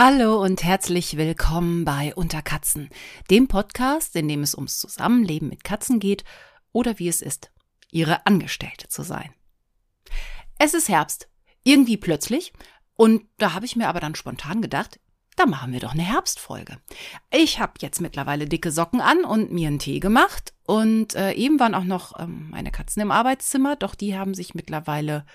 Hallo und herzlich willkommen bei Unter Katzen, dem Podcast, in dem es ums Zusammenleben mit Katzen geht oder wie es ist, ihre Angestellte zu sein. Es ist Herbst, irgendwie plötzlich, und da habe ich mir aber dann spontan gedacht, da machen wir doch eine Herbstfolge. Ich habe jetzt mittlerweile dicke Socken an und mir einen Tee gemacht und äh, eben waren auch noch ähm, meine Katzen im Arbeitszimmer, doch die haben sich mittlerweile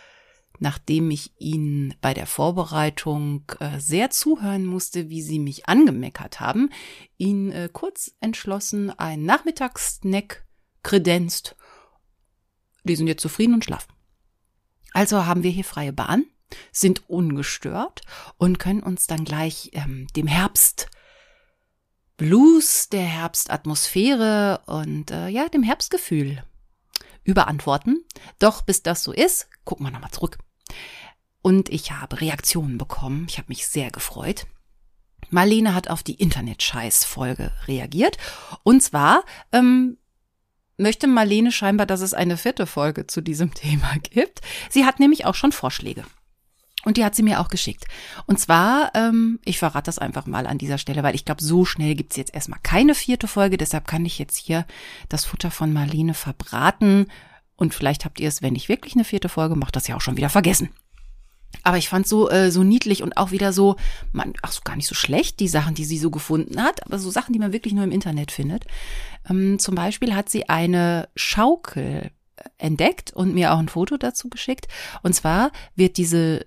nachdem ich ihnen bei der Vorbereitung äh, sehr zuhören musste, wie sie mich angemeckert haben, ihnen äh, kurz entschlossen ein Nachmittagssnack kredenzt. Die sind jetzt zufrieden und schlafen. Also haben wir hier freie Bahn, sind ungestört und können uns dann gleich ähm, dem Herbst Blues, der Herbstatmosphäre und äh, ja, dem Herbstgefühl überantworten. Doch bis das so ist, gucken wir nochmal zurück. Und ich habe Reaktionen bekommen. Ich habe mich sehr gefreut. Marlene hat auf die Internet-Scheiß-Folge reagiert. Und zwar ähm, möchte Marlene scheinbar, dass es eine vierte Folge zu diesem Thema gibt. Sie hat nämlich auch schon Vorschläge. Und die hat sie mir auch geschickt. Und zwar, ähm, ich verrate das einfach mal an dieser Stelle, weil ich glaube, so schnell gibt's jetzt erstmal keine vierte Folge. Deshalb kann ich jetzt hier das Futter von Marlene verbraten. Und vielleicht habt ihr es, wenn ich wirklich eine vierte Folge mache, das ja auch schon wieder vergessen. Aber ich fand so äh, so niedlich und auch wieder so, man, ach so gar nicht so schlecht die Sachen, die sie so gefunden hat, aber so Sachen, die man wirklich nur im Internet findet. Ähm, zum Beispiel hat sie eine Schaukel entdeckt und mir auch ein Foto dazu geschickt. Und zwar wird diese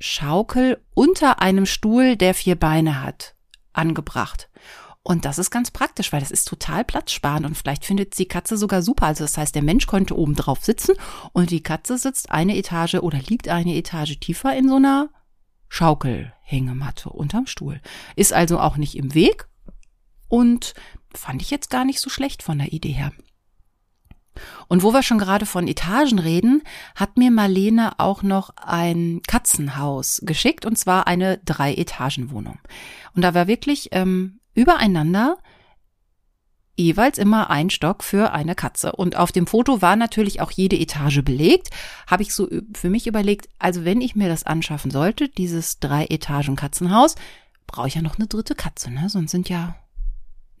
Schaukel unter einem Stuhl, der vier Beine hat, angebracht. Und das ist ganz praktisch, weil das ist total platzsparend und vielleicht findet die Katze sogar super. Also das heißt, der Mensch könnte oben drauf sitzen und die Katze sitzt eine Etage oder liegt eine Etage tiefer in so einer Schaukelhängematte unterm Stuhl. Ist also auch nicht im Weg und fand ich jetzt gar nicht so schlecht von der Idee her. Und wo wir schon gerade von Etagen reden, hat mir Marlene auch noch ein Katzenhaus geschickt, und zwar eine Drei-Etagen-Wohnung. Und da war wirklich ähm, übereinander jeweils immer ein Stock für eine Katze. Und auf dem Foto war natürlich auch jede Etage belegt. Habe ich so für mich überlegt, also wenn ich mir das anschaffen sollte, dieses Drei-Etagen-Katzenhaus, brauche ich ja noch eine dritte Katze, ne? Sonst sind ja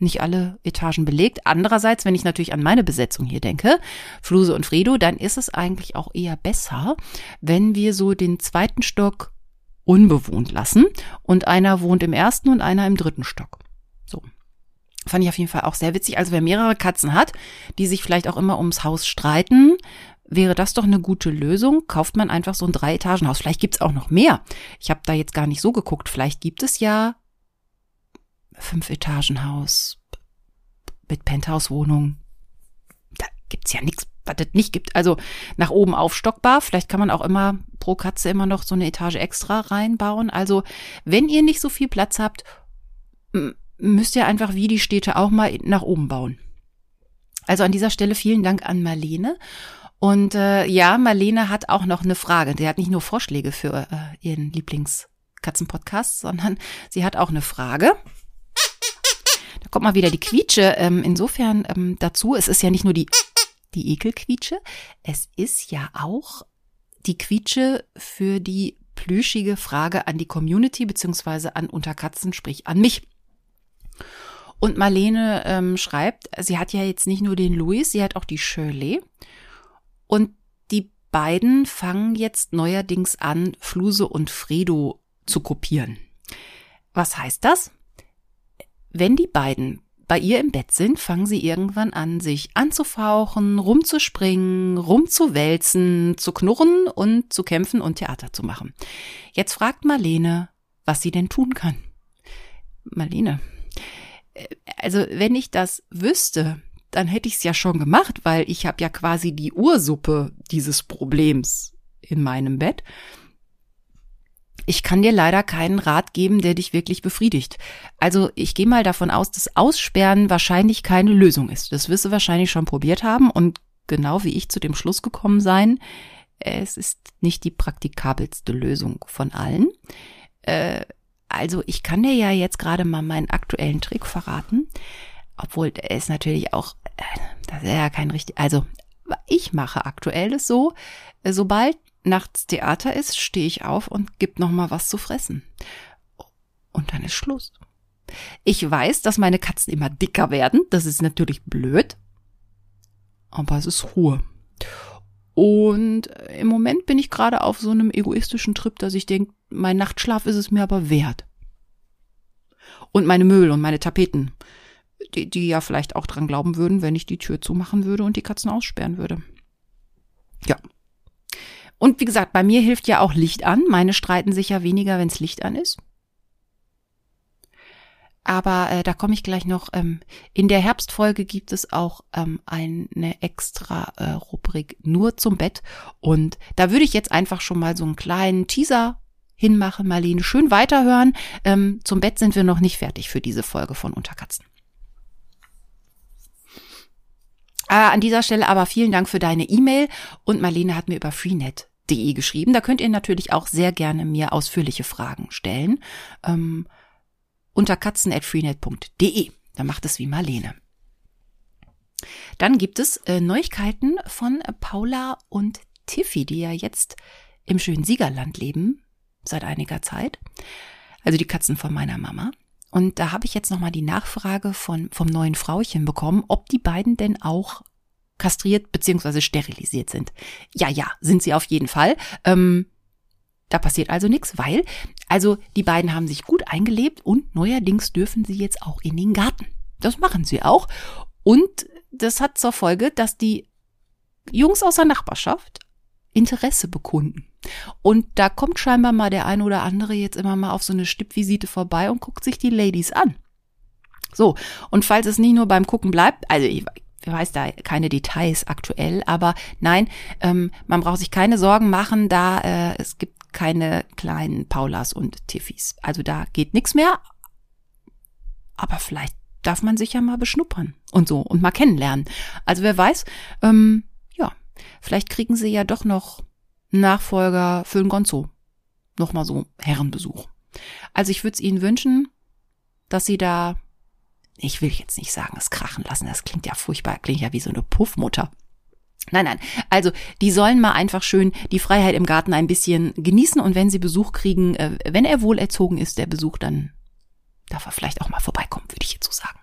nicht alle Etagen belegt. Andererseits, wenn ich natürlich an meine Besetzung hier denke, Fluse und Fredo, dann ist es eigentlich auch eher besser, wenn wir so den zweiten Stock unbewohnt lassen und einer wohnt im ersten und einer im dritten Stock. So. Fand ich auf jeden Fall auch sehr witzig. Also wer mehrere Katzen hat, die sich vielleicht auch immer ums Haus streiten, wäre das doch eine gute Lösung. Kauft man einfach so ein Drei-Etagen-Haus. Vielleicht gibt's auch noch mehr. Ich habe da jetzt gar nicht so geguckt. Vielleicht gibt es ja Fünf-Etagen-Haus mit Penthouse-Wohnung. Da gibt's ja nichts, was es nicht gibt. Also nach oben aufstockbar. Vielleicht kann man auch immer pro Katze immer noch so eine Etage extra reinbauen. Also wenn ihr nicht so viel Platz habt, müsst ihr einfach wie die Städte auch mal nach oben bauen. Also an dieser Stelle vielen Dank an Marlene. Und äh, ja, Marlene hat auch noch eine Frage. Sie hat nicht nur Vorschläge für äh, ihren Lieblingskatzenpodcast, sondern sie hat auch eine Frage kommt mal wieder die Quietsche ähm, insofern ähm, dazu. Es ist ja nicht nur die, die Ekelquietsche, es ist ja auch die Quietsche für die plüschige Frage an die Community beziehungsweise an Unterkatzen, sprich an mich. Und Marlene ähm, schreibt, sie hat ja jetzt nicht nur den Louis, sie hat auch die Shirley. Und die beiden fangen jetzt neuerdings an, Fluse und Fredo zu kopieren. Was heißt das? Wenn die beiden bei ihr im Bett sind, fangen sie irgendwann an, sich anzufauchen, rumzuspringen, rumzuwälzen, zu knurren und zu kämpfen und Theater zu machen. Jetzt fragt Marlene, was sie denn tun kann. Marlene, äh, also wenn ich das wüsste, dann hätte ich es ja schon gemacht, weil ich habe ja quasi die Ursuppe dieses Problems in meinem Bett. Ich kann dir leider keinen Rat geben, der dich wirklich befriedigt. Also ich gehe mal davon aus, dass Aussperren wahrscheinlich keine Lösung ist. Das wirst du wahrscheinlich schon probiert haben und genau wie ich zu dem Schluss gekommen sein, es ist nicht die praktikabelste Lösung von allen. Äh, also ich kann dir ja jetzt gerade mal meinen aktuellen Trick verraten, obwohl ist natürlich auch, äh, das ist ja kein richtig, also ich mache aktuell es so, sobald nachts Theater ist, stehe ich auf und gib noch mal was zu fressen. und dann ist Schluss. Ich weiß, dass meine Katzen immer dicker werden. Das ist natürlich blöd. Aber es ist Ruhe. Und im Moment bin ich gerade auf so einem egoistischen Trip, dass ich denke, mein Nachtschlaf ist es mir aber wert. Und meine Möbel und meine Tapeten, die, die ja vielleicht auch dran glauben würden, wenn ich die Tür zumachen würde und die Katzen aussperren würde. Ja. Und wie gesagt, bei mir hilft ja auch Licht an. Meine streiten sich ja weniger, wenns Licht an ist. Aber äh, da komme ich gleich noch. Ähm, in der Herbstfolge gibt es auch ähm, eine extra äh, Rubrik nur zum Bett. Und da würde ich jetzt einfach schon mal so einen kleinen Teaser hinmachen, Marlene. Schön weiterhören. Ähm, zum Bett sind wir noch nicht fertig für diese Folge von Unterkatzen. Äh, an dieser Stelle aber vielen Dank für deine E-Mail und Marlene hat mir über freenet.de geschrieben. Da könnt ihr natürlich auch sehr gerne mir ausführliche Fragen stellen. Ähm, unter katzen.freenet.de. Da macht es wie Marlene. Dann gibt es äh, Neuigkeiten von Paula und Tiffy, die ja jetzt im schönen Siegerland leben, seit einiger Zeit. Also die Katzen von meiner Mama. Und da habe ich jetzt nochmal die Nachfrage von, vom neuen Frauchen bekommen, ob die beiden denn auch kastriert bzw. sterilisiert sind. Ja, ja, sind sie auf jeden Fall. Ähm, da passiert also nichts, weil, also die beiden haben sich gut eingelebt und neuerdings dürfen sie jetzt auch in den Garten. Das machen sie auch. Und das hat zur Folge, dass die Jungs aus der Nachbarschaft Interesse bekunden. Und da kommt scheinbar mal der eine oder andere jetzt immer mal auf so eine Stippvisite vorbei und guckt sich die Ladies an. So, und falls es nicht nur beim Gucken bleibt, also ich, ich weiß da keine Details aktuell, aber nein, ähm, man braucht sich keine Sorgen machen, da äh, es gibt keine kleinen Paulas und Tiffys. Also da geht nichts mehr. Aber vielleicht darf man sich ja mal beschnuppern und so und mal kennenlernen. Also wer weiß, ähm, ja, vielleicht kriegen sie ja doch noch Nachfolger für den Gonzo. Nochmal so Herrenbesuch. Also ich würde es ihnen wünschen, dass sie da, ich will jetzt nicht sagen, es krachen lassen, das klingt ja furchtbar, klingt ja wie so eine Puffmutter. Nein, nein. Also, die sollen mal einfach schön die Freiheit im Garten ein bisschen genießen und wenn sie Besuch kriegen, äh, wenn er wohl erzogen ist, der Besuch, dann darf er vielleicht auch mal vorbeikommen, würde ich jetzt so sagen.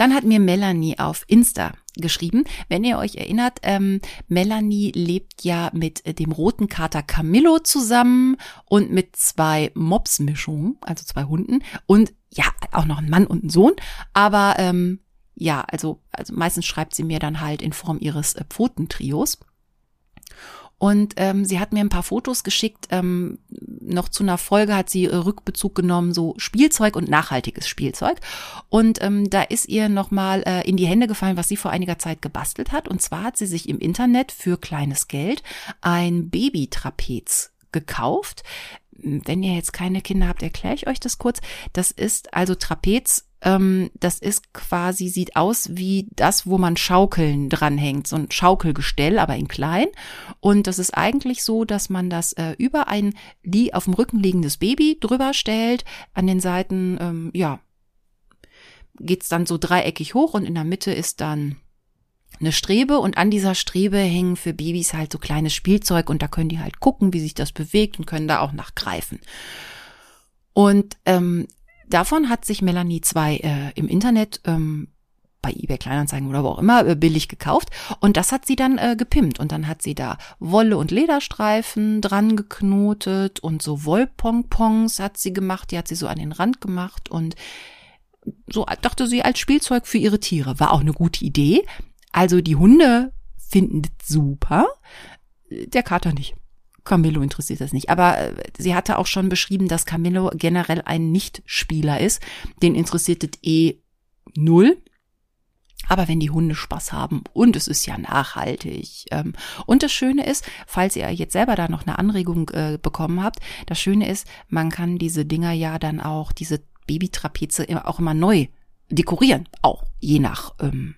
Dann hat mir Melanie auf Insta geschrieben. Wenn ihr euch erinnert, ähm, Melanie lebt ja mit äh, dem roten Kater Camillo zusammen und mit zwei Mops-Mischungen, also zwei Hunden und ja, auch noch ein Mann und ein Sohn. Aber ähm, ja, also, also meistens schreibt sie mir dann halt in Form ihres äh, Pfotentrios. Und ähm, sie hat mir ein paar Fotos geschickt. Ähm, noch zu einer Folge hat sie äh, Rückbezug genommen, so Spielzeug und nachhaltiges Spielzeug. Und ähm, da ist ihr nochmal äh, in die Hände gefallen, was sie vor einiger Zeit gebastelt hat. Und zwar hat sie sich im Internet für kleines Geld ein Babytrapez gekauft. Wenn ihr jetzt keine Kinder habt, erkläre ich euch das kurz. Das ist also Trapez ähm, das ist quasi, sieht aus wie das, wo man Schaukeln dranhängt, so ein Schaukelgestell, aber in klein. Und das ist eigentlich so, dass man das äh, über ein die auf dem Rücken liegendes Baby drüber stellt. An den Seiten, ähm, ja, geht's dann so dreieckig hoch und in der Mitte ist dann eine Strebe und an dieser Strebe hängen für Babys halt so kleines Spielzeug und da können die halt gucken, wie sich das bewegt und können da auch nachgreifen. Und ähm, Davon hat sich Melanie zwei äh, im Internet ähm, bei eBay Kleinanzeigen oder wo auch immer äh, billig gekauft. Und das hat sie dann äh, gepimpt. Und dann hat sie da Wolle und Lederstreifen dran geknotet und so Wollpompons hat sie gemacht, die hat sie so an den Rand gemacht und so dachte sie als Spielzeug für ihre Tiere. War auch eine gute Idee. Also die Hunde finden das super, der Kater nicht. Camillo interessiert das nicht. Aber äh, sie hatte auch schon beschrieben, dass Camillo generell ein Nicht-Spieler ist. Den interessiert es eh null. Aber wenn die Hunde Spaß haben und es ist ja nachhaltig. Ähm, und das Schöne ist, falls ihr jetzt selber da noch eine Anregung äh, bekommen habt, das Schöne ist, man kann diese Dinger ja dann auch, diese Babytrapeze auch immer neu dekorieren. Auch je nach ähm,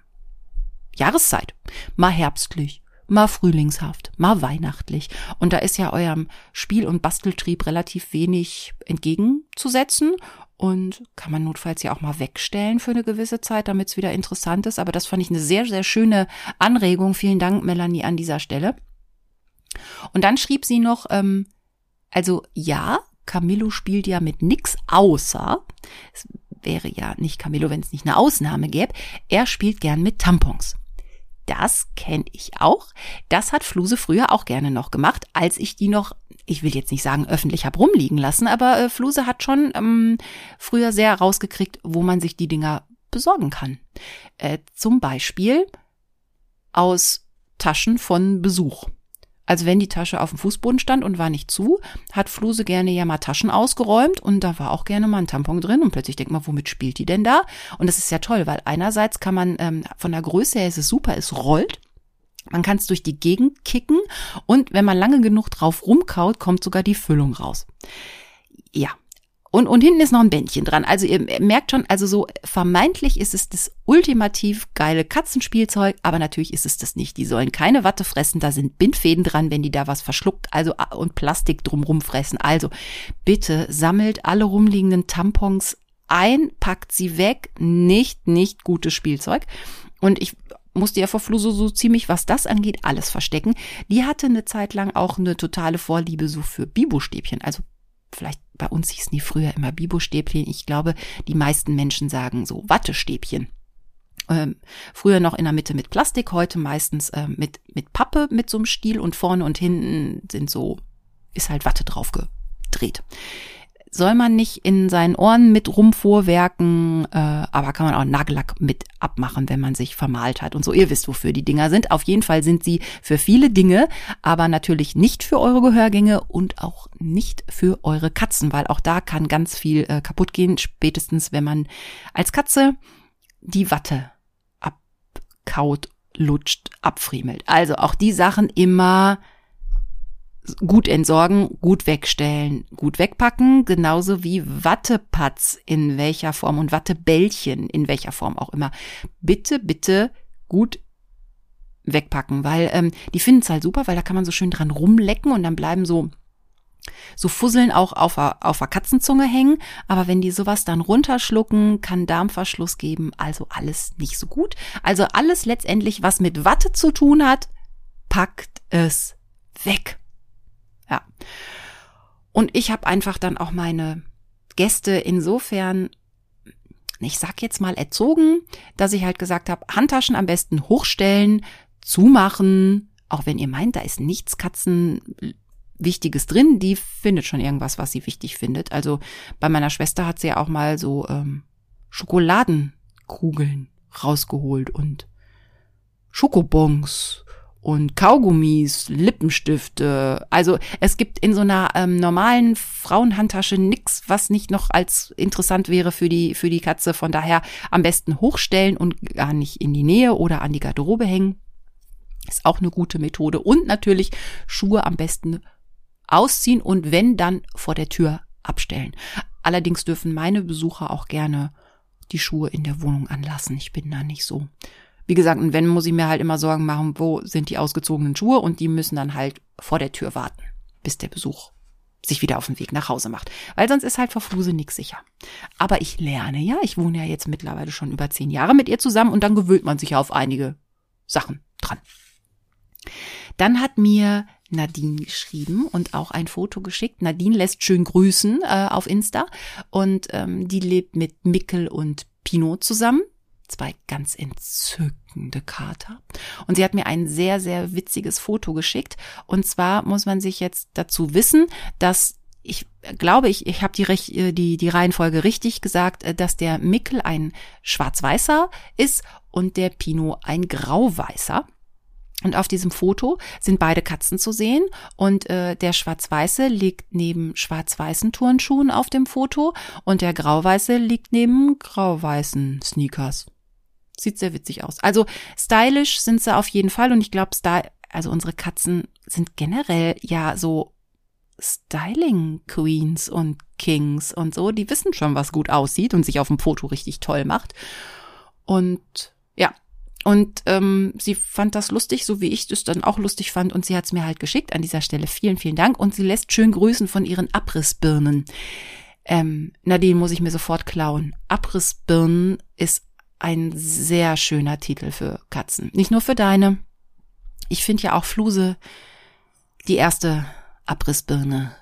Jahreszeit. Mal herbstlich, mal frühlingshaft, mal weihnachtlich. Und da ist ja eurem Spiel- und Basteltrieb relativ wenig entgegenzusetzen und kann man notfalls ja auch mal wegstellen für eine gewisse Zeit, damit es wieder interessant ist. Aber das fand ich eine sehr, sehr schöne Anregung. Vielen Dank, Melanie, an dieser Stelle. Und dann schrieb sie noch, ähm, also ja, Camillo spielt ja mit nix außer, es wäre ja nicht Camillo, wenn es nicht eine Ausnahme gäbe, er spielt gern mit Tampons. Das kenne ich auch. Das hat Fluse früher auch gerne noch gemacht, als ich die noch, ich will jetzt nicht sagen, öffentlich hab rumliegen lassen, aber äh, Fluse hat schon ähm, früher sehr rausgekriegt, wo man sich die Dinger besorgen kann. Äh, zum Beispiel aus Taschen von Besuch. Also wenn die Tasche auf dem Fußboden stand und war nicht zu, hat Fluse gerne ja mal Taschen ausgeräumt und da war auch gerne mal ein Tampon drin und plötzlich denkt man, womit spielt die denn da? Und das ist ja toll, weil einerseits kann man ähm, von der Größe her ist es super, es rollt. Man kann es durch die Gegend kicken und wenn man lange genug drauf rumkaut, kommt sogar die Füllung raus. Ja, und, und hinten ist noch ein Bändchen dran. Also ihr merkt schon, also so vermeintlich ist es das ultimativ geile Katzenspielzeug, aber natürlich ist es das nicht. Die sollen keine Watte fressen, da sind Bindfäden dran, wenn die da was verschluckt, also und Plastik drumrum fressen. Also bitte sammelt alle rumliegenden Tampons ein, packt sie weg, nicht, nicht gutes Spielzeug. Und ich musste ja vor Flu so, so ziemlich, was das angeht, alles verstecken. Die hatte eine Zeit lang auch eine totale Vorliebe so für Bibo-Stäbchen, also vielleicht bei uns hießen die früher immer Bibo-Stäbchen. Ich glaube, die meisten Menschen sagen so Wattestäbchen. Ähm, früher noch in der Mitte mit Plastik, heute meistens äh, mit, mit Pappe mit so einem Stiel und vorne und hinten sind so, ist halt Watte drauf gedreht soll man nicht in seinen Ohren mit rumvorwerken, äh, aber kann man auch Nagellack mit abmachen, wenn man sich vermalt hat und so. Ihr wisst, wofür die Dinger sind. Auf jeden Fall sind sie für viele Dinge, aber natürlich nicht für eure Gehörgänge und auch nicht für eure Katzen, weil auch da kann ganz viel äh, kaputt gehen, spätestens wenn man als Katze die Watte abkaut, lutscht, abfriemelt. Also auch die Sachen immer gut entsorgen, gut wegstellen, gut wegpacken, genauso wie Wattepatz in welcher Form und Wattebällchen in welcher Form auch immer. Bitte, bitte gut wegpacken, weil ähm, die finden es halt super, weil da kann man so schön dran rumlecken und dann bleiben so so Fusseln auch auf a, auf der Katzenzunge hängen, aber wenn die sowas dann runterschlucken, kann Darmverschluss geben, also alles nicht so gut. Also alles letztendlich, was mit Watte zu tun hat, packt es weg. Ja. Und ich habe einfach dann auch meine Gäste insofern, ich sag jetzt mal, erzogen, dass ich halt gesagt habe, Handtaschen am besten hochstellen, zumachen, auch wenn ihr meint, da ist nichts Katzen Wichtiges drin, die findet schon irgendwas, was sie wichtig findet. Also bei meiner Schwester hat sie ja auch mal so ähm, Schokoladenkugeln rausgeholt und Schokobons und Kaugummis, Lippenstifte. Also es gibt in so einer ähm, normalen Frauenhandtasche nix, was nicht noch als interessant wäre für die für die Katze. Von daher am besten hochstellen und gar nicht in die Nähe oder an die Garderobe hängen. Ist auch eine gute Methode. Und natürlich Schuhe am besten ausziehen und wenn dann vor der Tür abstellen. Allerdings dürfen meine Besucher auch gerne die Schuhe in der Wohnung anlassen. Ich bin da nicht so wie gesagt, und wenn muss ich mir halt immer Sorgen machen, wo sind die ausgezogenen Schuhe und die müssen dann halt vor der Tür warten, bis der Besuch sich wieder auf den Weg nach Hause macht. Weil sonst ist halt vor Fluse nix sicher. Aber ich lerne ja, ich wohne ja jetzt mittlerweile schon über zehn Jahre mit ihr zusammen und dann gewöhnt man sich ja auf einige Sachen dran. Dann hat mir Nadine geschrieben und auch ein Foto geschickt. Nadine lässt schön grüßen äh, auf Insta und ähm, die lebt mit Mickel und Pino zusammen zwei ganz entzückende Kater. Und sie hat mir ein sehr, sehr witziges Foto geschickt. Und zwar muss man sich jetzt dazu wissen, dass ich glaube, ich, ich habe die, äh, die, die Reihenfolge richtig gesagt, äh, dass der Mickel ein schwarz-weißer ist und der Pino ein grau-weißer. Und auf diesem Foto sind beide Katzen zu sehen und äh, der schwarz-weiße liegt neben schwarz-weißen Turnschuhen auf dem Foto und der grau-weiße liegt neben grau-weißen Sneakers. Sieht sehr witzig aus. Also stylisch sind sie auf jeden Fall und ich glaube, also unsere Katzen sind generell ja so Styling Queens und Kings und so. Die wissen schon, was gut aussieht und sich auf dem Foto richtig toll macht. Und ja, und ähm, sie fand das lustig, so wie ich das dann auch lustig fand. Und sie hat es mir halt geschickt. An dieser Stelle vielen, vielen Dank. Und sie lässt schön grüßen von ihren Abrissbirnen. Ähm, Nadine muss ich mir sofort klauen. Abrissbirnen ist ein sehr schöner Titel für Katzen. Nicht nur für deine. Ich finde ja auch Fluse, die erste Abrissbirne,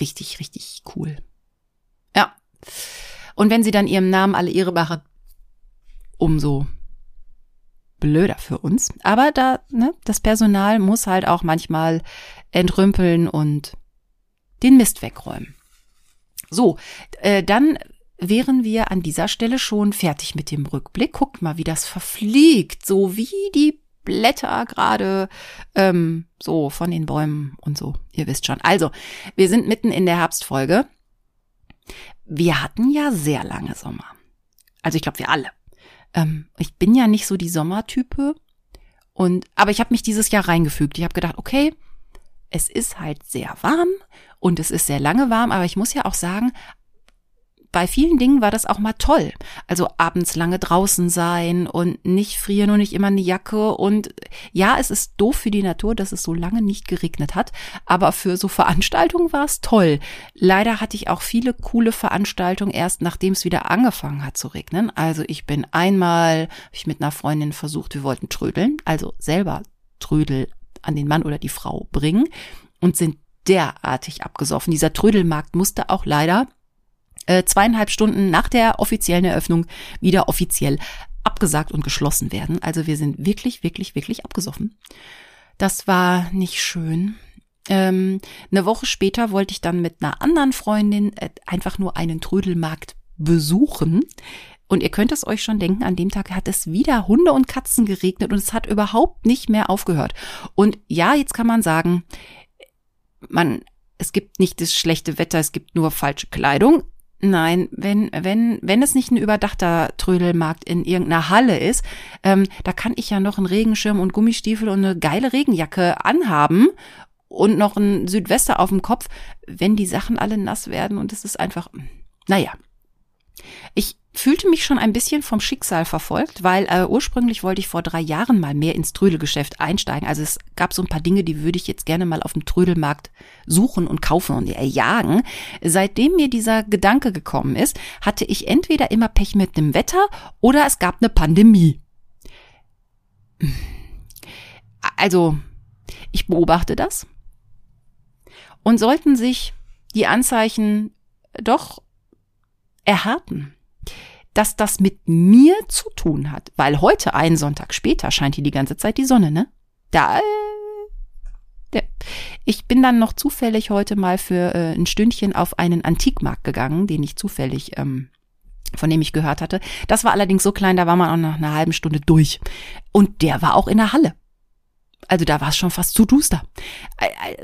richtig, richtig cool. Ja. Und wenn sie dann ihrem Namen alle Ehre machen, umso blöder für uns. Aber da, ne, das Personal muss halt auch manchmal entrümpeln und den Mist wegräumen. So, äh, dann wären wir an dieser Stelle schon fertig mit dem Rückblick. Guckt mal, wie das verfliegt, so wie die Blätter gerade ähm, so von den Bäumen und so. Ihr wisst schon. Also, wir sind mitten in der Herbstfolge. Wir hatten ja sehr lange Sommer. Also ich glaube, wir alle. Ähm, ich bin ja nicht so die Sommertype. Und, aber ich habe mich dieses Jahr reingefügt. Ich habe gedacht, okay, es ist halt sehr warm und es ist sehr lange warm, aber ich muss ja auch sagen, bei vielen Dingen war das auch mal toll. Also abends lange draußen sein und nicht frieren und nicht immer eine Jacke. Und ja, es ist doof für die Natur, dass es so lange nicht geregnet hat. Aber für so Veranstaltungen war es toll. Leider hatte ich auch viele coole Veranstaltungen erst nachdem es wieder angefangen hat zu regnen. Also ich bin einmal, hab ich mit einer Freundin versucht, wir wollten trödeln, also selber Trödel an den Mann oder die Frau bringen und sind derartig abgesoffen. Dieser Trödelmarkt musste auch leider äh, zweieinhalb Stunden nach der offiziellen Eröffnung wieder offiziell abgesagt und geschlossen werden. Also wir sind wirklich, wirklich, wirklich abgesoffen. Das war nicht schön. Ähm, eine Woche später wollte ich dann mit einer anderen Freundin äh, einfach nur einen Trödelmarkt besuchen. Und ihr könnt es euch schon denken, an dem Tag hat es wieder Hunde und Katzen geregnet und es hat überhaupt nicht mehr aufgehört. Und ja, jetzt kann man sagen, man, es gibt nicht das schlechte Wetter, es gibt nur falsche Kleidung. Nein, wenn, wenn, wenn es nicht ein überdachter Trödelmarkt in irgendeiner Halle ist, ähm, da kann ich ja noch einen Regenschirm und Gummistiefel und eine geile Regenjacke anhaben und noch ein Südwester auf dem Kopf, wenn die Sachen alle nass werden und es ist einfach, naja. Ich fühlte mich schon ein bisschen vom Schicksal verfolgt, weil äh, ursprünglich wollte ich vor drei Jahren mal mehr ins Trödelgeschäft einsteigen. Also es gab so ein paar Dinge, die würde ich jetzt gerne mal auf dem Trödelmarkt suchen und kaufen und erjagen. Seitdem mir dieser Gedanke gekommen ist, hatte ich entweder immer Pech mit dem Wetter oder es gab eine Pandemie. Also, ich beobachte das. Und sollten sich die Anzeichen doch erhärten, dass das mit mir zu tun hat, weil heute, einen Sonntag später, scheint hier die ganze Zeit die Sonne, ne? Da, äh, ja. Ich bin dann noch zufällig heute mal für äh, ein Stündchen auf einen Antikmarkt gegangen, den ich zufällig, ähm, von dem ich gehört hatte. Das war allerdings so klein, da war man auch nach einer halben Stunde durch. Und der war auch in der Halle. Also da war es schon fast zu duster.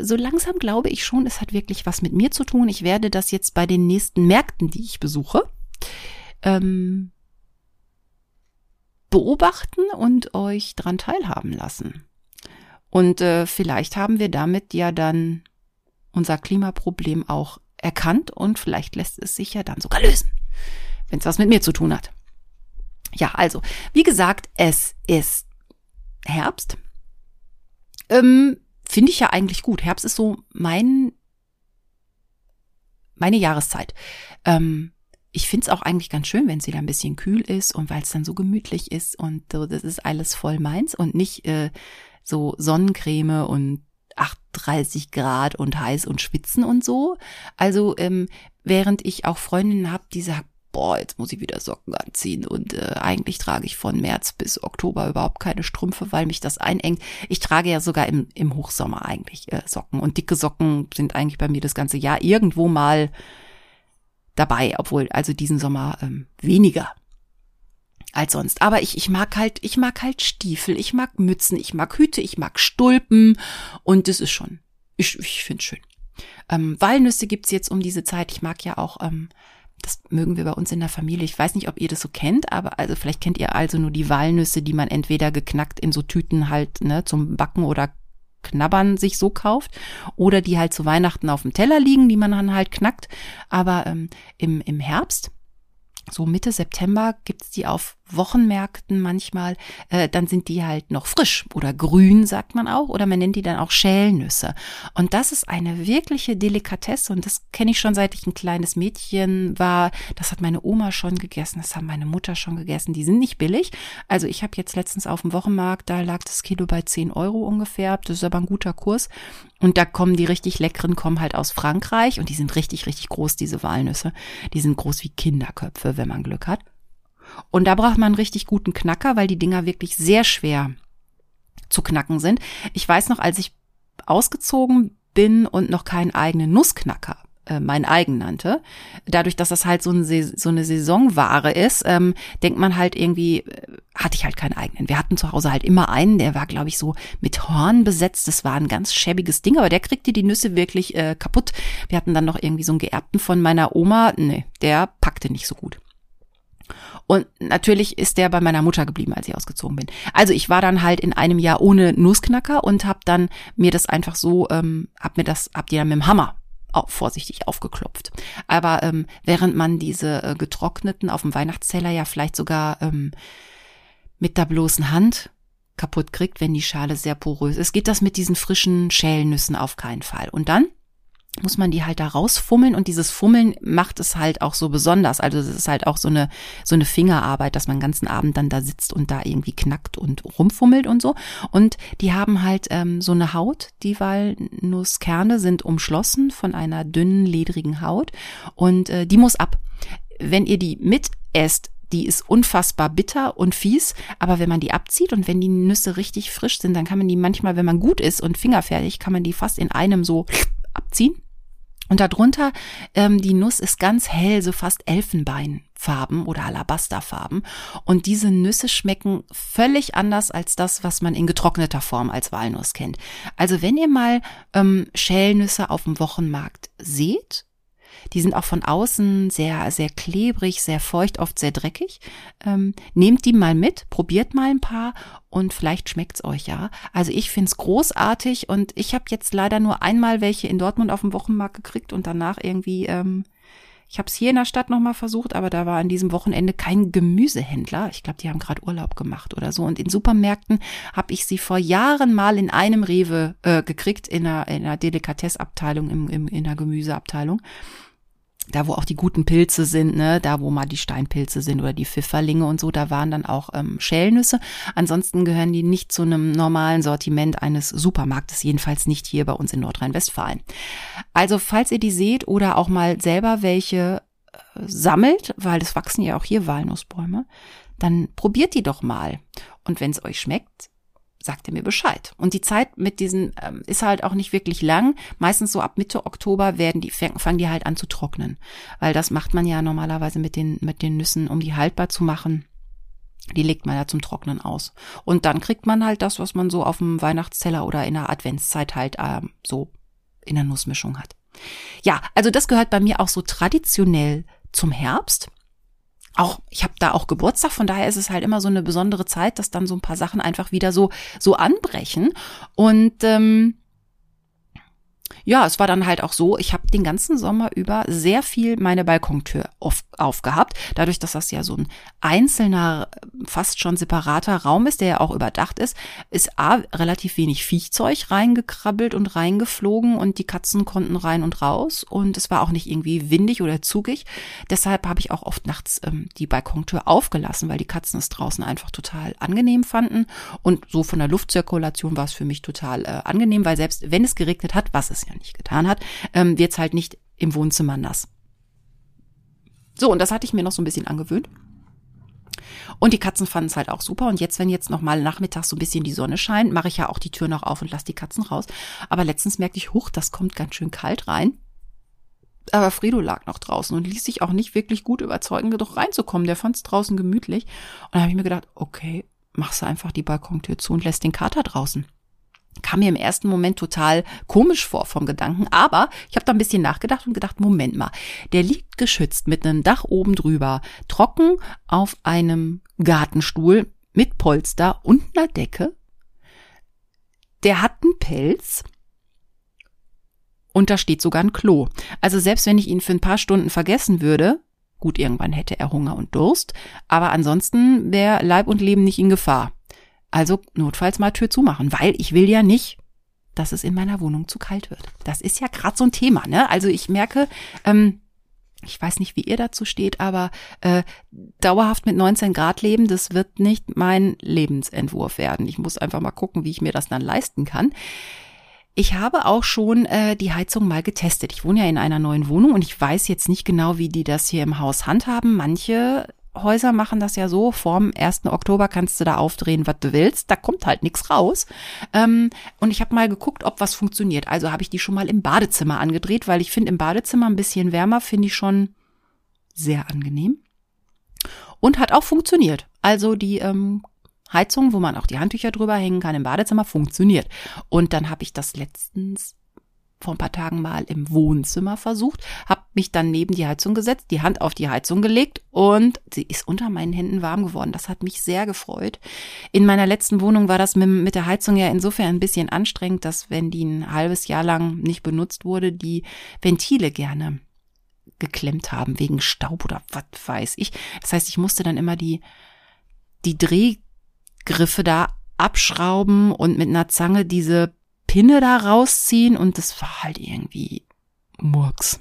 So langsam glaube ich schon, es hat wirklich was mit mir zu tun. Ich werde das jetzt bei den nächsten Märkten, die ich besuche, ähm, beobachten und euch dran teilhaben lassen. Und äh, vielleicht haben wir damit ja dann unser Klimaproblem auch erkannt und vielleicht lässt es sich ja dann sogar lösen, wenn es was mit mir zu tun hat. Ja, also, wie gesagt, es ist Herbst. Ähm, Finde ich ja eigentlich gut. Herbst ist so mein meine Jahreszeit. Ähm, ich finde es auch eigentlich ganz schön, wenn es wieder ein bisschen kühl ist und weil es dann so gemütlich ist und so, das ist alles voll meins und nicht äh, so Sonnencreme und 38 Grad und heiß und schwitzen und so. Also ähm, während ich auch Freundinnen habe, die sagen, boah, jetzt muss ich wieder Socken anziehen und äh, eigentlich trage ich von März bis Oktober überhaupt keine Strümpfe, weil mich das einengt. Ich trage ja sogar im, im Hochsommer eigentlich äh, Socken und dicke Socken sind eigentlich bei mir das ganze Jahr irgendwo mal dabei, obwohl also diesen Sommer ähm, weniger als sonst. Aber ich, ich mag halt, ich mag halt Stiefel, ich mag Mützen, ich mag Hüte, ich mag Stulpen und das ist schon, ich, ich finde schön. Ähm, Walnüsse gibt's jetzt um diese Zeit. Ich mag ja auch, ähm, das mögen wir bei uns in der Familie. Ich weiß nicht, ob ihr das so kennt, aber also vielleicht kennt ihr also nur die Walnüsse, die man entweder geknackt in so Tüten halt ne, zum Backen oder Knabbern sich so kauft oder die halt zu Weihnachten auf dem Teller liegen, die man dann halt knackt. Aber ähm, im, im Herbst, so Mitte September, gibt's die auf Wochenmärkten manchmal, äh, dann sind die halt noch frisch oder grün, sagt man auch, oder man nennt die dann auch Schälnüsse. Und das ist eine wirkliche Delikatesse und das kenne ich schon seit ich ein kleines Mädchen war. Das hat meine Oma schon gegessen, das haben meine Mutter schon gegessen. Die sind nicht billig. Also ich habe jetzt letztens auf dem Wochenmarkt, da lag das Kilo bei 10 Euro ungefähr. Das ist aber ein guter Kurs. Und da kommen die richtig leckeren, kommen halt aus Frankreich und die sind richtig, richtig groß, diese Walnüsse. Die sind groß wie Kinderköpfe, wenn man Glück hat. Und da braucht man einen richtig guten Knacker, weil die Dinger wirklich sehr schwer zu knacken sind. Ich weiß noch, als ich ausgezogen bin und noch keinen eigenen Nussknacker äh, mein eigen nannte. Dadurch, dass das halt so, ein, so eine Saisonware ist, ähm, denkt man halt irgendwie, äh, hatte ich halt keinen eigenen. Wir hatten zu Hause halt immer einen, der war, glaube ich, so mit Horn besetzt. Das war ein ganz schäbiges Ding, aber der kriegte die Nüsse wirklich äh, kaputt. Wir hatten dann noch irgendwie so einen geerbten von meiner Oma. Nee, der packte nicht so gut. Und natürlich ist der bei meiner Mutter geblieben, als ich ausgezogen bin. Also ich war dann halt in einem Jahr ohne Nussknacker und habe dann mir das einfach so, ähm, hab mir das, hab die dann mit dem Hammer auch vorsichtig aufgeklopft. Aber ähm, während man diese äh, getrockneten auf dem Weihnachtsteller ja vielleicht sogar ähm, mit der bloßen Hand kaputt kriegt, wenn die Schale sehr porös ist, geht das mit diesen frischen Schälnüssen auf keinen Fall. Und dann muss man die halt da rausfummeln und dieses Fummeln macht es halt auch so besonders. Also es ist halt auch so eine so eine Fingerarbeit, dass man den ganzen Abend dann da sitzt und da irgendwie knackt und rumfummelt und so. Und die haben halt ähm, so eine Haut. Die Walnusskerne sind umschlossen von einer dünnen ledrigen Haut und äh, die muss ab. Wenn ihr die mitesst, die ist unfassbar bitter und fies, aber wenn man die abzieht und wenn die Nüsse richtig frisch sind, dann kann man die manchmal, wenn man gut ist und fingerfertig, kann man die fast in einem so abziehen. Und darunter, ähm, die Nuss ist ganz hell, so fast Elfenbeinfarben oder Alabasterfarben. Und diese Nüsse schmecken völlig anders als das, was man in getrockneter Form als Walnuss kennt. Also wenn ihr mal ähm, Schälnüsse auf dem Wochenmarkt seht die sind auch von außen sehr, sehr klebrig, sehr feucht, oft sehr dreckig. Ähm, nehmt die mal mit, probiert mal ein paar und vielleicht schmeckt's euch ja. Also ich find's großartig und ich habe jetzt leider nur einmal welche in Dortmund auf dem Wochenmarkt gekriegt und danach irgendwie ähm, ich habe es hier in der Stadt nochmal versucht, aber da war an diesem Wochenende kein Gemüsehändler. Ich glaube, die haben gerade Urlaub gemacht oder so. Und in Supermärkten habe ich sie vor Jahren mal in einem Rewe äh, gekriegt, in einer, in einer Delikatessabteilung, im, im, in einer Gemüseabteilung da wo auch die guten Pilze sind, ne, da wo mal die Steinpilze sind oder die Pfifferlinge und so, da waren dann auch ähm, Schälnüsse. Ansonsten gehören die nicht zu einem normalen Sortiment eines Supermarktes, jedenfalls nicht hier bei uns in Nordrhein-Westfalen. Also falls ihr die seht oder auch mal selber welche äh, sammelt, weil es wachsen ja auch hier Walnussbäume, dann probiert die doch mal. Und wenn es euch schmeckt, sagt er mir Bescheid. Und die Zeit mit diesen ähm, ist halt auch nicht wirklich lang. Meistens so ab Mitte Oktober werden die fangen die halt an zu trocknen, weil das macht man ja normalerweise mit den mit den Nüssen, um die haltbar zu machen. Die legt man ja zum Trocknen aus. Und dann kriegt man halt das, was man so auf dem Weihnachtsteller oder in der Adventszeit halt ähm, so in der Nussmischung hat. Ja, also das gehört bei mir auch so traditionell zum Herbst auch, ich habe da auch Geburtstag, von daher ist es halt immer so eine besondere Zeit, dass dann so ein paar Sachen einfach wieder so, so anbrechen. Und ähm, ja, es war dann halt auch so, ich habe den ganzen Sommer über sehr viel meine Balkontür auf, aufgehabt. Dadurch, dass das ja so ein einzelner, fast schon separater Raum ist, der ja auch überdacht ist, ist A, relativ wenig Viechzeug reingekrabbelt und reingeflogen und die Katzen konnten rein und raus und es war auch nicht irgendwie windig oder zugig. Deshalb habe ich auch oft nachts ähm, die Balkontür aufgelassen, weil die Katzen es draußen einfach total angenehm fanden und so von der Luftzirkulation war es für mich total äh, angenehm, weil selbst wenn es geregnet hat, was es ja nicht getan hat, ähm, wird es halt nicht im Wohnzimmer nass. So, und das hatte ich mir noch so ein bisschen angewöhnt. Und die Katzen fanden es halt auch super. Und jetzt, wenn jetzt noch mal nachmittags so ein bisschen die Sonne scheint, mache ich ja auch die Tür noch auf und lasse die Katzen raus. Aber letztens merkte ich, huch, das kommt ganz schön kalt rein. Aber Fredo lag noch draußen und ließ sich auch nicht wirklich gut überzeugen, doch reinzukommen. Der fand es draußen gemütlich. Und da habe ich mir gedacht, okay, machst du einfach die Balkontür zu und lässt den Kater draußen kam mir im ersten Moment total komisch vor vom Gedanken, aber ich habe da ein bisschen nachgedacht und gedacht, Moment mal, der liegt geschützt mit einem Dach oben drüber, trocken auf einem Gartenstuhl mit Polster und einer Decke. Der hat einen Pelz und da steht sogar ein Klo. Also selbst wenn ich ihn für ein paar Stunden vergessen würde, Gut, irgendwann hätte er Hunger und Durst, aber ansonsten wäre Leib und Leben nicht in Gefahr. Also notfalls mal Tür zumachen, weil ich will ja nicht, dass es in meiner Wohnung zu kalt wird. Das ist ja gerade so ein Thema, ne? Also ich merke, ähm, ich weiß nicht, wie ihr dazu steht, aber äh, dauerhaft mit 19 Grad leben, das wird nicht mein Lebensentwurf werden. Ich muss einfach mal gucken, wie ich mir das dann leisten kann. Ich habe auch schon äh, die Heizung mal getestet. Ich wohne ja in einer neuen Wohnung und ich weiß jetzt nicht genau, wie die das hier im Haus handhaben. Manche Häuser machen das ja so, vorm 1. Oktober kannst du da aufdrehen, was du willst. Da kommt halt nichts raus. Ähm, und ich habe mal geguckt, ob was funktioniert. Also habe ich die schon mal im Badezimmer angedreht, weil ich finde im Badezimmer ein bisschen wärmer, finde ich schon sehr angenehm. Und hat auch funktioniert. Also die ähm, Heizung, wo man auch die Handtücher drüber hängen kann im Badezimmer, funktioniert. Und dann habe ich das letztens vor ein paar Tagen mal im Wohnzimmer versucht, habe mich dann neben die Heizung gesetzt, die Hand auf die Heizung gelegt und sie ist unter meinen Händen warm geworden. Das hat mich sehr gefreut. In meiner letzten Wohnung war das mit, der Heizung ja insofern ein bisschen anstrengend, dass wenn die ein halbes Jahr lang nicht benutzt wurde, die Ventile gerne geklemmt haben wegen Staub oder was weiß ich. Das heißt, ich musste dann immer die die Drehgriffe da abschrauben und mit einer Zange diese Pinne da rausziehen und das war halt irgendwie Murks.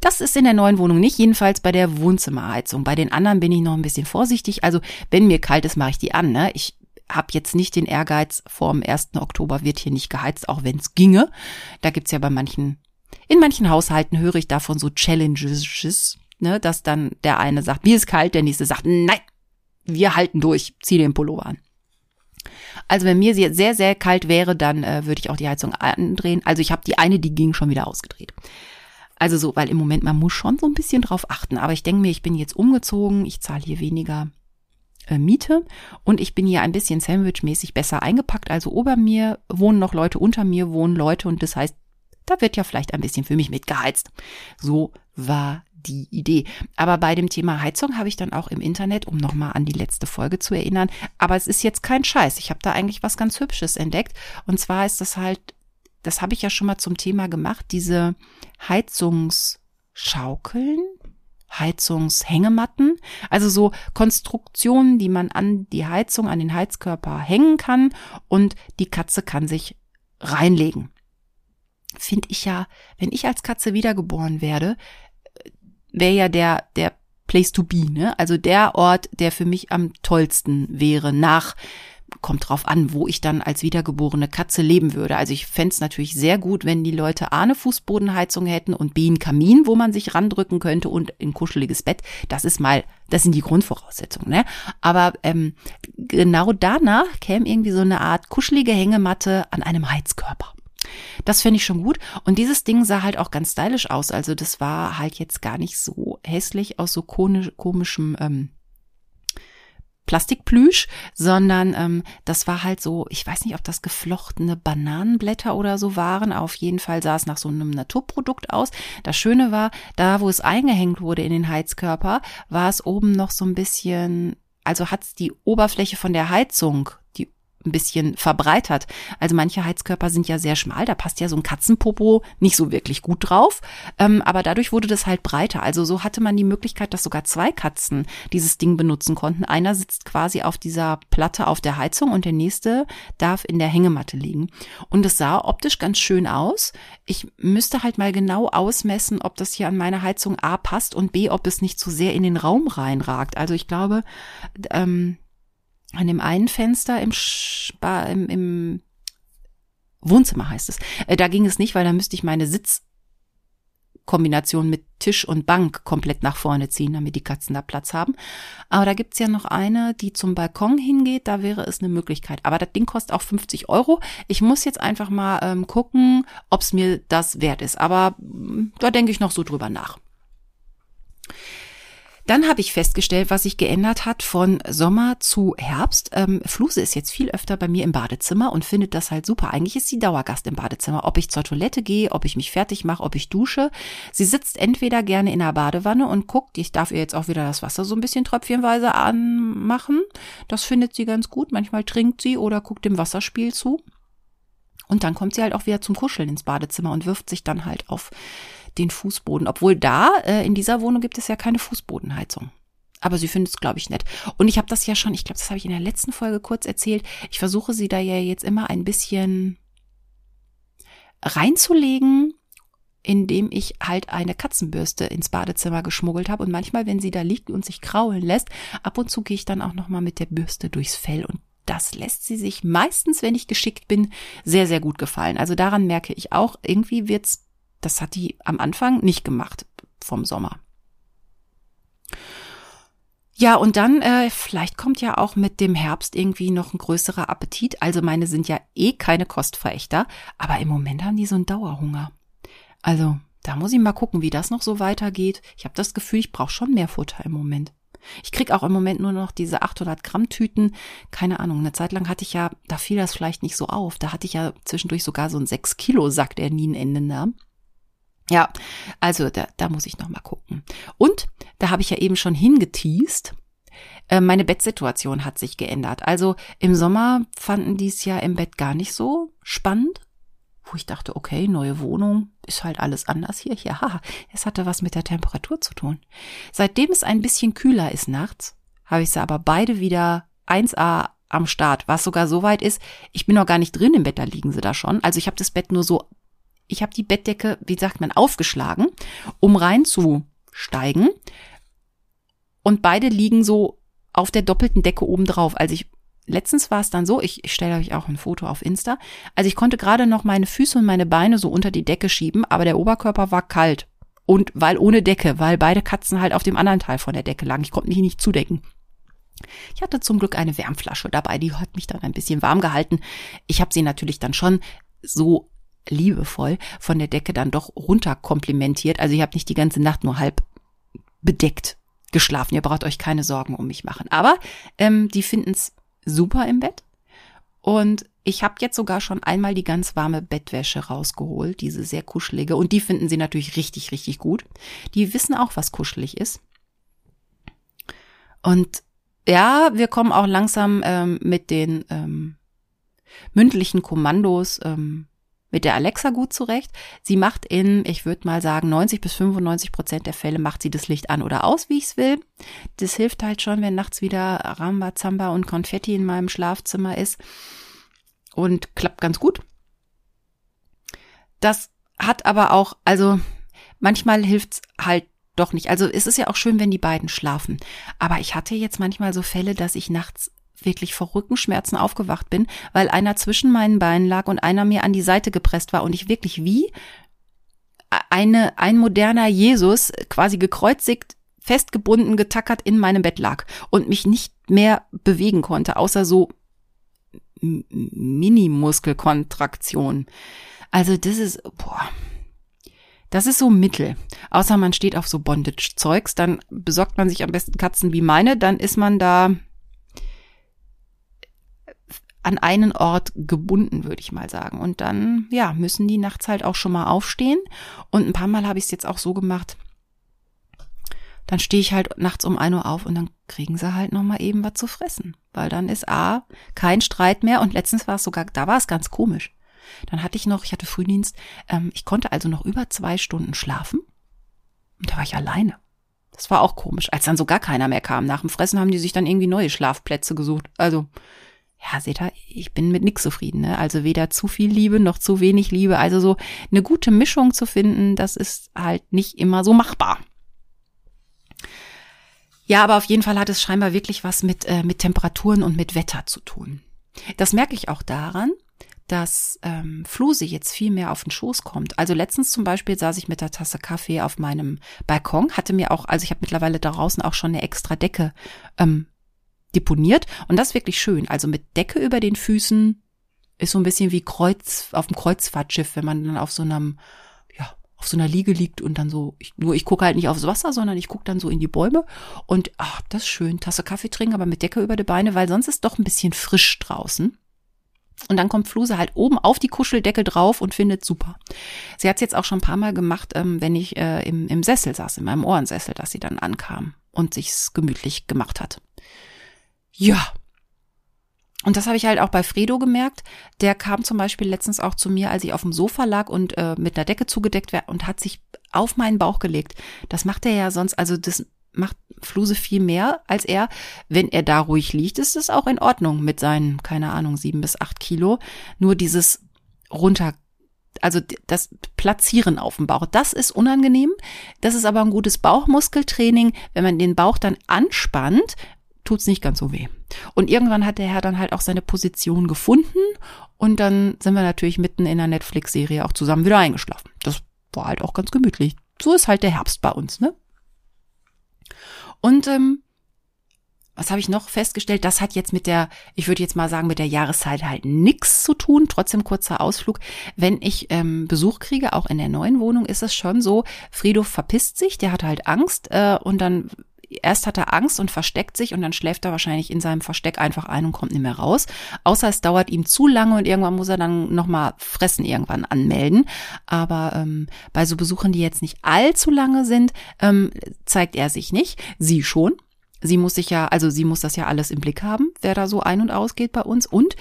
Das ist in der neuen Wohnung nicht, jedenfalls bei der Wohnzimmerheizung. Bei den anderen bin ich noch ein bisschen vorsichtig. Also wenn mir kalt ist, mache ich die an. Ne? Ich habe jetzt nicht den Ehrgeiz, vor dem 1. Oktober wird hier nicht geheizt, auch wenn es ginge. Da gibt's ja bei manchen, in manchen Haushalten höre ich davon so Challenges, ne, dass dann der eine sagt, mir ist kalt, der nächste sagt, nein, wir halten durch, zieh den Pullover an. Also wenn mir sie sehr, sehr kalt wäre, dann äh, würde ich auch die Heizung andrehen. Also ich habe die eine, die ging schon wieder ausgedreht. Also so, weil im Moment man muss schon so ein bisschen drauf achten. Aber ich denke mir, ich bin jetzt umgezogen, ich zahle hier weniger äh, Miete und ich bin hier ein bisschen Sandwich-mäßig besser eingepackt. Also ober mir wohnen noch Leute, unter mir wohnen Leute und das heißt, da wird ja vielleicht ein bisschen für mich mitgeheizt. So war die Idee. Aber bei dem Thema Heizung habe ich dann auch im Internet, um nochmal an die letzte Folge zu erinnern, aber es ist jetzt kein Scheiß. Ich habe da eigentlich was ganz Hübsches entdeckt. Und zwar ist das halt, das habe ich ja schon mal zum Thema gemacht, diese Heizungsschaukeln. Heizungshängematten, also so Konstruktionen, die man an die Heizung, an den Heizkörper hängen kann und die Katze kann sich reinlegen. Finde ich ja, wenn ich als Katze wiedergeboren werde, wäre ja der, der Place to be, ne? Also der Ort, der für mich am tollsten wäre, nach, kommt drauf an, wo ich dann als wiedergeborene Katze leben würde. Also ich fände natürlich sehr gut, wenn die Leute A eine Fußbodenheizung hätten und B einen Kamin, wo man sich randrücken könnte und ein kuscheliges Bett. Das ist mal, das sind die Grundvoraussetzungen, ne? Aber ähm, genau danach käme irgendwie so eine Art kuschelige Hängematte an einem Heizkörper. Das finde ich schon gut. Und dieses Ding sah halt auch ganz stylisch aus. Also das war halt jetzt gar nicht so hässlich aus so komischem ähm, Plastikplüsch, sondern ähm, das war halt so, ich weiß nicht, ob das geflochtene Bananenblätter oder so waren. Auf jeden Fall sah es nach so einem Naturprodukt aus. Das Schöne war, da wo es eingehängt wurde in den Heizkörper, war es oben noch so ein bisschen, also hat es die Oberfläche von der Heizung ein bisschen verbreitert. Also manche Heizkörper sind ja sehr schmal, da passt ja so ein Katzenpopo nicht so wirklich gut drauf. Ähm, aber dadurch wurde das halt breiter. Also so hatte man die Möglichkeit, dass sogar zwei Katzen dieses Ding benutzen konnten. Einer sitzt quasi auf dieser Platte auf der Heizung und der nächste darf in der Hängematte liegen. Und es sah optisch ganz schön aus. Ich müsste halt mal genau ausmessen, ob das hier an meine Heizung A passt und B, ob es nicht zu sehr in den Raum reinragt. Also ich glaube, ähm, an dem einen Fenster im, Spa, im, im Wohnzimmer heißt es. Äh, da ging es nicht, weil da müsste ich meine Sitzkombination mit Tisch und Bank komplett nach vorne ziehen, damit die Katzen da Platz haben. Aber da gibt's ja noch eine, die zum Balkon hingeht, da wäre es eine Möglichkeit. Aber das Ding kostet auch 50 Euro. Ich muss jetzt einfach mal ähm, gucken, ob's mir das wert ist. Aber mm, da denke ich noch so drüber nach. Dann habe ich festgestellt, was sich geändert hat von Sommer zu Herbst. Ähm, Fluse ist jetzt viel öfter bei mir im Badezimmer und findet das halt super. Eigentlich ist sie Dauergast im Badezimmer. Ob ich zur Toilette gehe, ob ich mich fertig mache, ob ich dusche. Sie sitzt entweder gerne in der Badewanne und guckt. Ich darf ihr jetzt auch wieder das Wasser so ein bisschen tröpfchenweise anmachen. Das findet sie ganz gut. Manchmal trinkt sie oder guckt dem Wasserspiel zu. Und dann kommt sie halt auch wieder zum Kuscheln ins Badezimmer und wirft sich dann halt auf den Fußboden. Obwohl da, äh, in dieser Wohnung gibt es ja keine Fußbodenheizung. Aber sie findet es, glaube ich, nett. Und ich habe das ja schon, ich glaube, das habe ich in der letzten Folge kurz erzählt. Ich versuche sie da ja jetzt immer ein bisschen reinzulegen, indem ich halt eine Katzenbürste ins Badezimmer geschmuggelt habe. Und manchmal, wenn sie da liegt und sich kraulen lässt, ab und zu gehe ich dann auch nochmal mit der Bürste durchs Fell und das lässt sie sich meistens, wenn ich geschickt bin, sehr, sehr gut gefallen. Also daran merke ich auch, irgendwie wird's, das hat die am Anfang nicht gemacht vom Sommer. Ja, und dann, äh, vielleicht kommt ja auch mit dem Herbst irgendwie noch ein größerer Appetit. Also meine sind ja eh keine Kostverächter, aber im Moment haben die so einen Dauerhunger. Also, da muss ich mal gucken, wie das noch so weitergeht. Ich habe das Gefühl, ich brauche schon mehr Futter im Moment. Ich krieg auch im Moment nur noch diese 800 Gramm Tüten. Keine Ahnung, eine Zeit lang hatte ich ja, da fiel das vielleicht nicht so auf. Da hatte ich ja zwischendurch sogar so einen 6 Kilo Sack, der nie ein Ende nahm. Ja, also da, da muss ich noch mal gucken. Und da habe ich ja eben schon hingeteased. Äh, meine Bettsituation hat sich geändert. Also im Sommer fanden die es ja im Bett gar nicht so spannend wo ich dachte, okay, neue Wohnung, ist halt alles anders hier. Ja, es hatte was mit der Temperatur zu tun. Seitdem es ein bisschen kühler ist nachts, habe ich sie aber beide wieder 1a am Start, was sogar so weit ist, ich bin noch gar nicht drin im Bett, da liegen sie da schon. Also ich habe das Bett nur so, ich habe die Bettdecke, wie sagt man, aufgeschlagen, um reinzusteigen. Und beide liegen so auf der doppelten Decke oben drauf. Also ich letztens war es dann so, ich, ich stelle euch auch ein Foto auf Insta. Also ich konnte gerade noch meine Füße und meine Beine so unter die Decke schieben, aber der Oberkörper war kalt. Und weil ohne Decke, weil beide Katzen halt auf dem anderen Teil von der Decke lagen. Ich konnte mich nicht zudecken. Ich hatte zum Glück eine Wärmflasche dabei, die hat mich dann ein bisschen warm gehalten. Ich habe sie natürlich dann schon so liebevoll von der Decke dann doch runter komplimentiert. Also ich habe nicht die ganze Nacht nur halb bedeckt geschlafen. Ihr braucht euch keine Sorgen um mich machen. Aber ähm, die finden es super im Bett. Und ich habe jetzt sogar schon einmal die ganz warme Bettwäsche rausgeholt, diese sehr kuschelige. Und die finden sie natürlich richtig, richtig gut. Die wissen auch, was kuschelig ist. Und ja, wir kommen auch langsam ähm, mit den ähm, mündlichen Kommandos ähm, mit der Alexa gut zurecht. Sie macht in, ich würde mal sagen, 90 bis 95 Prozent der Fälle macht sie das Licht an oder aus, wie ich es will. Das hilft halt schon, wenn nachts wieder Rambazamba und Konfetti in meinem Schlafzimmer ist. Und klappt ganz gut. Das hat aber auch, also manchmal hilft's halt doch nicht. Also es ist ja auch schön, wenn die beiden schlafen. Aber ich hatte jetzt manchmal so Fälle, dass ich nachts wirklich vor Rückenschmerzen aufgewacht bin, weil einer zwischen meinen Beinen lag und einer mir an die Seite gepresst war und ich wirklich wie eine, ein moderner Jesus quasi gekreuzigt, festgebunden, getackert in meinem Bett lag und mich nicht mehr bewegen konnte, außer so Minimuskelkontraktion. Also das ist, boah, das ist so Mittel. Außer man steht auf so Bondage-Zeugs, dann besorgt man sich am besten Katzen wie meine, dann ist man da an einen Ort gebunden, würde ich mal sagen. Und dann, ja, müssen die nachts halt auch schon mal aufstehen. Und ein paar Mal habe ich es jetzt auch so gemacht. Dann stehe ich halt nachts um ein Uhr auf und dann kriegen sie halt noch mal eben was zu fressen. Weil dann ist A, kein Streit mehr. Und letztens war es sogar, da war es ganz komisch. Dann hatte ich noch, ich hatte Frühdienst, ähm, ich konnte also noch über zwei Stunden schlafen. Und da war ich alleine. Das war auch komisch. Als dann so gar keiner mehr kam. Nach dem Fressen haben die sich dann irgendwie neue Schlafplätze gesucht. Also, ja, seht ihr, ich bin mit nix zufrieden. Ne? Also weder zu viel Liebe noch zu wenig Liebe. Also so eine gute Mischung zu finden, das ist halt nicht immer so machbar. Ja, aber auf jeden Fall hat es scheinbar wirklich was mit, äh, mit Temperaturen und mit Wetter zu tun. Das merke ich auch daran, dass ähm, Fluse jetzt viel mehr auf den Schoß kommt. Also letztens zum Beispiel saß ich mit der Tasse Kaffee auf meinem Balkon, hatte mir auch, also ich habe mittlerweile draußen auch schon eine extra Decke ähm, deponiert und das ist wirklich schön. Also mit Decke über den Füßen ist so ein bisschen wie Kreuz auf dem Kreuzfahrtschiff, wenn man dann auf so einem ja, auf so einer Liege liegt und dann so, ich, nur ich gucke halt nicht aufs Wasser, sondern ich gucke dann so in die Bäume und ach, das ist schön, Tasse Kaffee trinken, aber mit Decke über die Beine, weil sonst ist doch ein bisschen frisch draußen. Und dann kommt Fluse halt oben auf die Kuscheldecke drauf und findet super. Sie hat es jetzt auch schon ein paar Mal gemacht, ähm, wenn ich äh, im, im Sessel saß, in meinem Ohrensessel, dass sie dann ankam und sich's gemütlich gemacht hat. Ja. Und das habe ich halt auch bei Fredo gemerkt. Der kam zum Beispiel letztens auch zu mir, als ich auf dem Sofa lag und äh, mit einer Decke zugedeckt war und hat sich auf meinen Bauch gelegt. Das macht er ja sonst, also das macht Fluse viel mehr als er. Wenn er da ruhig liegt, ist es auch in Ordnung mit seinen, keine Ahnung, sieben bis acht Kilo. Nur dieses runter, also das Platzieren auf dem Bauch, das ist unangenehm. Das ist aber ein gutes Bauchmuskeltraining. Wenn man den Bauch dann anspannt, tut's nicht ganz so weh. Und irgendwann hat der Herr dann halt auch seine Position gefunden und dann sind wir natürlich mitten in der Netflix-Serie auch zusammen wieder eingeschlafen. Das war halt auch ganz gemütlich. So ist halt der Herbst bei uns, ne? Und ähm, was habe ich noch festgestellt? Das hat jetzt mit der, ich würde jetzt mal sagen, mit der Jahreszeit halt nichts zu tun. Trotzdem kurzer Ausflug. Wenn ich ähm, Besuch kriege, auch in der neuen Wohnung, ist es schon so, Friedhof verpisst sich, der hat halt Angst äh, und dann erst hat er Angst und versteckt sich und dann schläft er wahrscheinlich in seinem Versteck einfach ein und kommt nicht mehr raus. Außer es dauert ihm zu lange und irgendwann muss er dann nochmal Fressen irgendwann anmelden. Aber ähm, bei so Besuchen, die jetzt nicht allzu lange sind, ähm, zeigt er sich nicht. Sie schon. Sie muss sich ja, also sie muss das ja alles im Blick haben, wer da so ein- und ausgeht bei uns. Und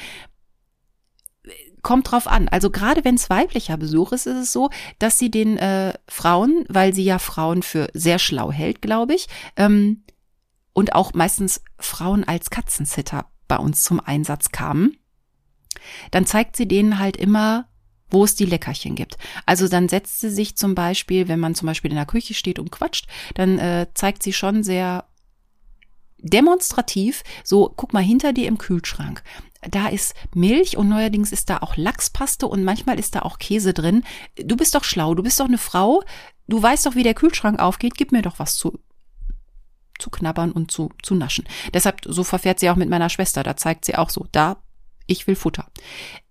kommt drauf an. Also gerade wenn es weiblicher Besuch ist, ist es so, dass sie den äh, Frauen, weil sie ja Frauen für sehr schlau hält, glaube ich, ähm, und auch meistens Frauen als Katzensitter bei uns zum Einsatz kamen, dann zeigt sie denen halt immer, wo es die Leckerchen gibt. Also dann setzt sie sich zum Beispiel, wenn man zum Beispiel in der Küche steht und quatscht, dann äh, zeigt sie schon sehr demonstrativ, so guck mal hinter dir im Kühlschrank da ist Milch und neuerdings ist da auch Lachspaste und manchmal ist da auch Käse drin. Du bist doch schlau, du bist doch eine Frau, du weißt doch, wie der Kühlschrank aufgeht, gib mir doch was zu zu knabbern und zu, zu naschen. Deshalb, so verfährt sie auch mit meiner Schwester, da zeigt sie auch so, da, ich will Futter.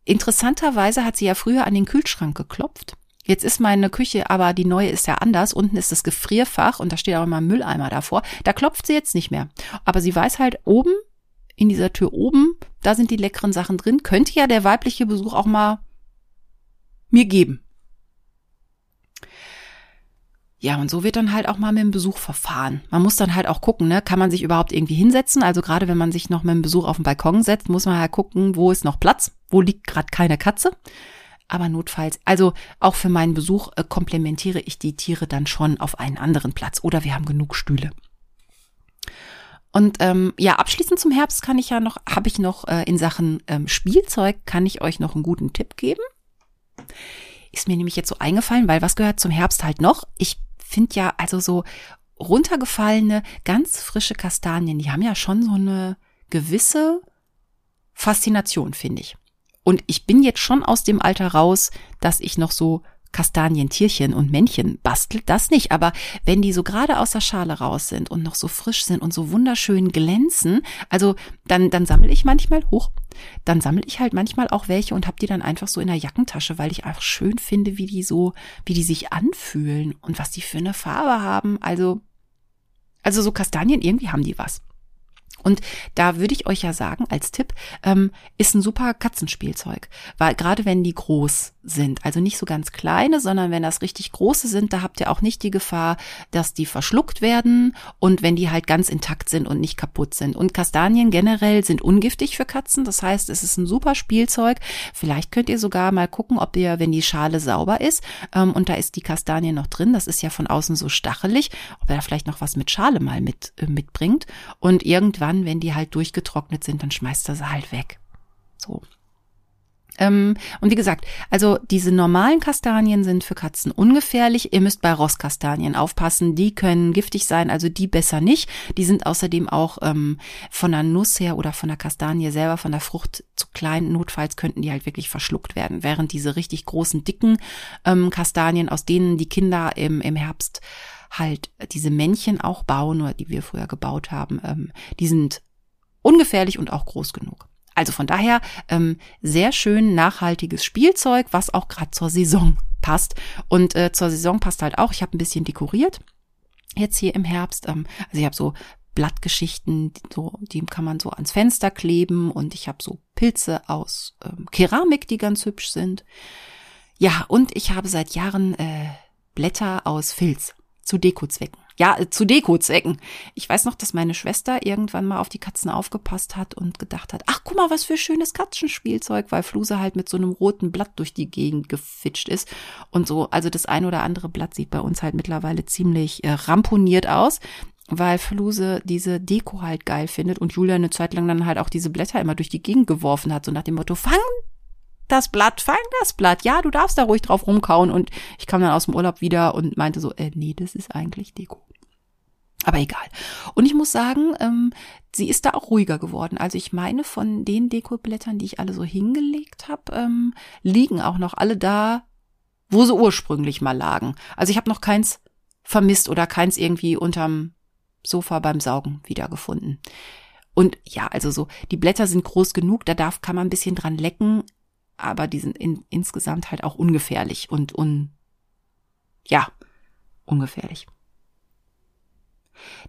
Interessanterweise hat sie ja früher an den Kühlschrank geklopft. Jetzt ist meine Küche, aber die neue ist ja anders. Unten ist das Gefrierfach und da steht auch immer ein Mülleimer davor. Da klopft sie jetzt nicht mehr. Aber sie weiß halt, oben in dieser Tür oben, da sind die leckeren Sachen drin, könnte ja der weibliche Besuch auch mal mir geben. Ja, und so wird dann halt auch mal mit dem Besuch verfahren. Man muss dann halt auch gucken, ne, kann man sich überhaupt irgendwie hinsetzen? Also gerade wenn man sich noch mit dem Besuch auf den Balkon setzt, muss man halt gucken, wo ist noch Platz, wo liegt gerade keine Katze. Aber notfalls, also auch für meinen Besuch äh, komplementiere ich die Tiere dann schon auf einen anderen Platz oder wir haben genug Stühle. Und ähm, ja, abschließend zum Herbst kann ich ja noch, habe ich noch äh, in Sachen ähm, Spielzeug, kann ich euch noch einen guten Tipp geben. Ist mir nämlich jetzt so eingefallen, weil was gehört zum Herbst halt noch? Ich finde ja also so runtergefallene, ganz frische Kastanien, die haben ja schon so eine gewisse Faszination, finde ich. Und ich bin jetzt schon aus dem Alter raus, dass ich noch so Kastanientierchen und Männchen bastelt, das nicht. Aber wenn die so gerade aus der Schale raus sind und noch so frisch sind und so wunderschön glänzen, also dann, dann sammle ich manchmal hoch. Dann sammle ich halt manchmal auch welche und habe die dann einfach so in der Jackentasche, weil ich einfach schön finde, wie die so, wie die sich anfühlen und was die für eine Farbe haben. Also, also so Kastanien, irgendwie haben die was. Und da würde ich euch ja sagen, als Tipp, ähm, ist ein super Katzenspielzeug. Weil gerade wenn die groß sind, also nicht so ganz kleine, sondern wenn das richtig große sind, da habt ihr auch nicht die Gefahr, dass die verschluckt werden und wenn die halt ganz intakt sind und nicht kaputt sind. Und Kastanien generell sind ungiftig für Katzen. Das heißt, es ist ein super Spielzeug. Vielleicht könnt ihr sogar mal gucken, ob ihr, wenn die Schale sauber ist ähm, und da ist die Kastanie noch drin, das ist ja von außen so stachelig, ob er da vielleicht noch was mit Schale mal mit, äh, mitbringt. Und irgendwann wenn die halt durchgetrocknet sind, dann schmeißt er sie halt weg. So. Ähm, und wie gesagt, also diese normalen Kastanien sind für Katzen ungefährlich. Ihr müsst bei Rosskastanien aufpassen. Die können giftig sein, also die besser nicht. Die sind außerdem auch ähm, von der Nuss her oder von der Kastanie selber, von der Frucht zu klein. Notfalls könnten die halt wirklich verschluckt werden. Während diese richtig großen, dicken ähm, Kastanien, aus denen die Kinder im, im Herbst halt diese Männchen auch bauen oder die wir früher gebaut haben, ähm, die sind ungefährlich und auch groß genug. Also von daher ähm, sehr schön nachhaltiges Spielzeug, was auch gerade zur Saison passt. Und äh, zur Saison passt halt auch, ich habe ein bisschen dekoriert jetzt hier im Herbst. Ähm, also ich habe so Blattgeschichten, so, die kann man so ans Fenster kleben und ich habe so Pilze aus ähm, Keramik, die ganz hübsch sind. Ja, und ich habe seit Jahren äh, Blätter aus Filz zu Dekozwecken. Ja, äh, zu Dekozwecken. Ich weiß noch, dass meine Schwester irgendwann mal auf die Katzen aufgepasst hat und gedacht hat, ach, guck mal, was für schönes Katzenspielzeug, weil Fluse halt mit so einem roten Blatt durch die Gegend gefitscht ist und so. Also das ein oder andere Blatt sieht bei uns halt mittlerweile ziemlich äh, ramponiert aus weil Fluse diese Deko halt geil findet und Julia eine Zeit lang dann halt auch diese Blätter immer durch die Gegend geworfen hat, so nach dem Motto, fang das Blatt, fang das Blatt, ja, du darfst da ruhig drauf rumkauen und ich kam dann aus dem Urlaub wieder und meinte so, äh, nee, das ist eigentlich Deko. Aber egal. Und ich muss sagen, ähm, sie ist da auch ruhiger geworden. Also ich meine, von den Dekoblättern, die ich alle so hingelegt habe, ähm, liegen auch noch alle da, wo sie ursprünglich mal lagen. Also ich habe noch keins vermisst oder keins irgendwie unterm Sofa beim Saugen wiedergefunden. Und ja, also so, die Blätter sind groß genug, da darf, kann man ein bisschen dran lecken, aber die sind in, insgesamt halt auch ungefährlich und un, ja, ungefährlich.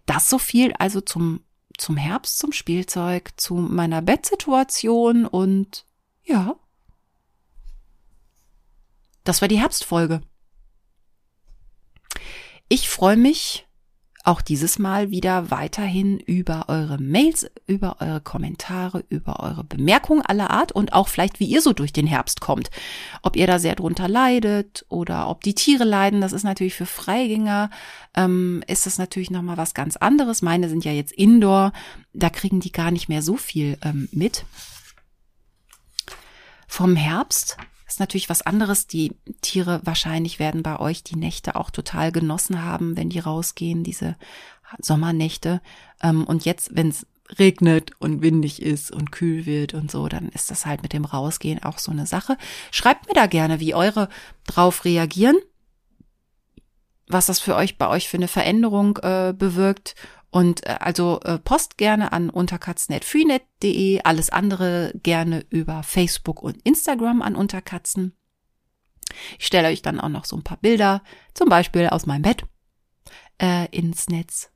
Das so viel also zum, zum Herbst, zum Spielzeug, zu meiner Bettsituation und ja. Das war die Herbstfolge. Ich freue mich auch dieses Mal wieder weiterhin über eure Mails, über eure Kommentare, über eure Bemerkungen aller Art und auch vielleicht, wie ihr so durch den Herbst kommt. Ob ihr da sehr drunter leidet oder ob die Tiere leiden, das ist natürlich für Freigänger, ähm, ist das natürlich nochmal was ganz anderes. Meine sind ja jetzt Indoor, da kriegen die gar nicht mehr so viel ähm, mit. Vom Herbst ist natürlich was anderes. Die Tiere wahrscheinlich werden bei euch die Nächte auch total genossen haben, wenn die rausgehen, diese Sommernächte. Ähm, und jetzt, wenn es regnet und windig ist und kühl wird und so, dann ist das halt mit dem Rausgehen auch so eine Sache. Schreibt mir da gerne, wie eure drauf reagieren, was das für euch bei euch für eine Veränderung äh, bewirkt und äh, also äh, post gerne an unterkatzen.freenet.de, alles andere gerne über Facebook und Instagram an Unterkatzen. Ich stelle euch dann auch noch so ein paar Bilder, zum Beispiel aus meinem Bett, äh, ins Netz.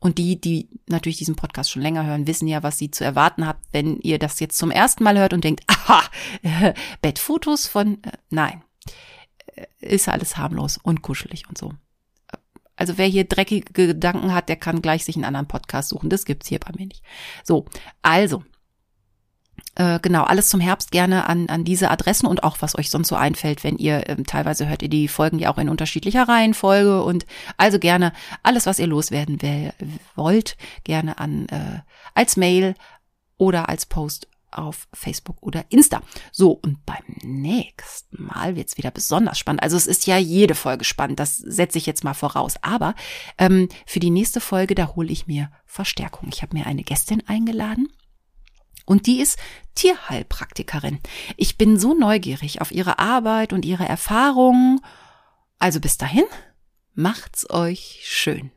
Und die, die natürlich diesen Podcast schon länger hören, wissen ja, was sie zu erwarten habt, wenn ihr das jetzt zum ersten Mal hört und denkt, aha, äh, Bettfotos von, äh, nein, äh, ist alles harmlos und kuschelig und so. Also wer hier dreckige Gedanken hat, der kann gleich sich einen anderen Podcast suchen. Das gibt's hier bei mir nicht. So, also äh, genau, alles zum Herbst gerne an, an diese Adressen und auch was euch sonst so einfällt, wenn ihr ähm, teilweise hört ihr die Folgen ja auch in unterschiedlicher Reihenfolge und also gerne alles, was ihr loswerden will, wollt, gerne an äh, als Mail oder als Post auf Facebook oder Insta. So, und beim nächsten Mal wird's wieder besonders spannend. Also es ist ja jede Folge spannend, das setze ich jetzt mal voraus. Aber ähm, für die nächste Folge, da hole ich mir Verstärkung. Ich habe mir eine Gästin eingeladen. Und die ist Tierheilpraktikerin. Ich bin so neugierig auf ihre Arbeit und ihre Erfahrungen. Also bis dahin, macht's euch schön.